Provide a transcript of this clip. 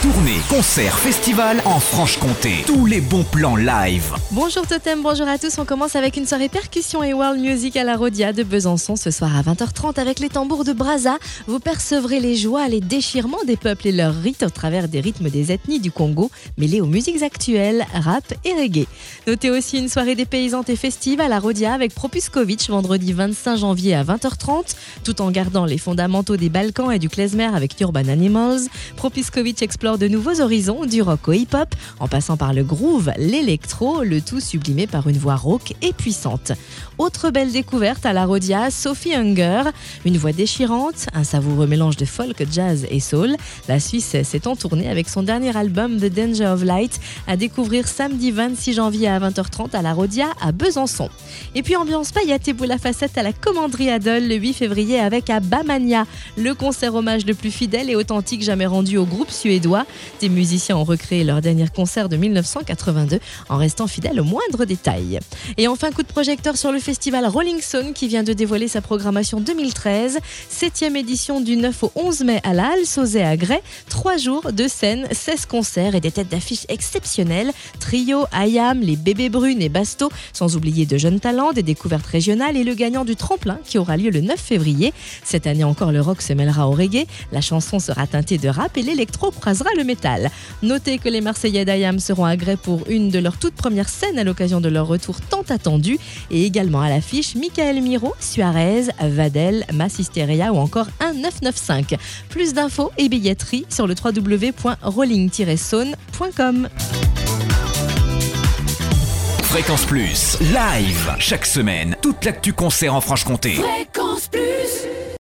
Tournée, concert, festival en Franche-Comté. Tous les bons plans live. Bonjour Totem, bonjour à tous. On commence avec une soirée percussion et world music à la Rodia de Besançon ce soir à 20h30 avec les tambours de Brazza. Vous percevrez les joies, les déchirements des peuples et leurs rites au travers des rythmes des ethnies du Congo mêlés aux musiques actuelles, rap et reggae. Notez aussi une soirée dépaysante et festive à la Rodia avec Propuskovitch vendredi 25 janvier à 20h30 tout en gardant les fondamentaux des Balkans et du klezmer avec Urban Animals. Propuskovitch explore de nouveaux horizons, du rock au hip-hop, en passant par le groove, l'électro, le tout sublimé par une voix rauque et puissante. Autre belle découverte à la Rodia, Sophie Hunger, une voix déchirante, un savoureux mélange de folk, jazz et soul. La Suisse s'est en tournée avec son dernier album The Danger of Light à découvrir samedi 26 janvier à 20h30 à la Rodia à Besançon. Et puis ambiance paillettes et boule à facettes à la Commanderie Adol le 8 février avec Abamania, le concert hommage le plus fidèle et authentique jamais rendu au groupe suédois. Des musiciens ont recréé leur dernier concert de 1982 en restant fidèles aux moindres détails. Et enfin, coup de projecteur sur le festival Rolling Stone qui vient de dévoiler sa programmation 2013. Septième édition du 9 au 11 mai à la Halle Sauzet à Grès. Trois jours de scène, 16 concerts et des têtes d'affiche exceptionnelles. Trio, Ayam, les Bébés Brunes et Basto, sans oublier de jeunes talents, des découvertes régionales et le gagnant du tremplin qui aura lieu le 9 février. Cette année encore, le rock se mêlera au reggae, la chanson sera teintée de rap et l'électro croisera le métal. Notez que les Marseillais d'Ayam seront à Grès pour une de leurs toutes premières scènes à l'occasion de leur retour tant attendu et également à l'affiche Michael Miro, Suarez, Vadel, Massisteria ou encore un 995. Plus d'infos et billetterie sur le www.rolling-saune.com. Fréquence Plus, live, chaque semaine, toute l'actu concert en Franche-Comté. Fréquence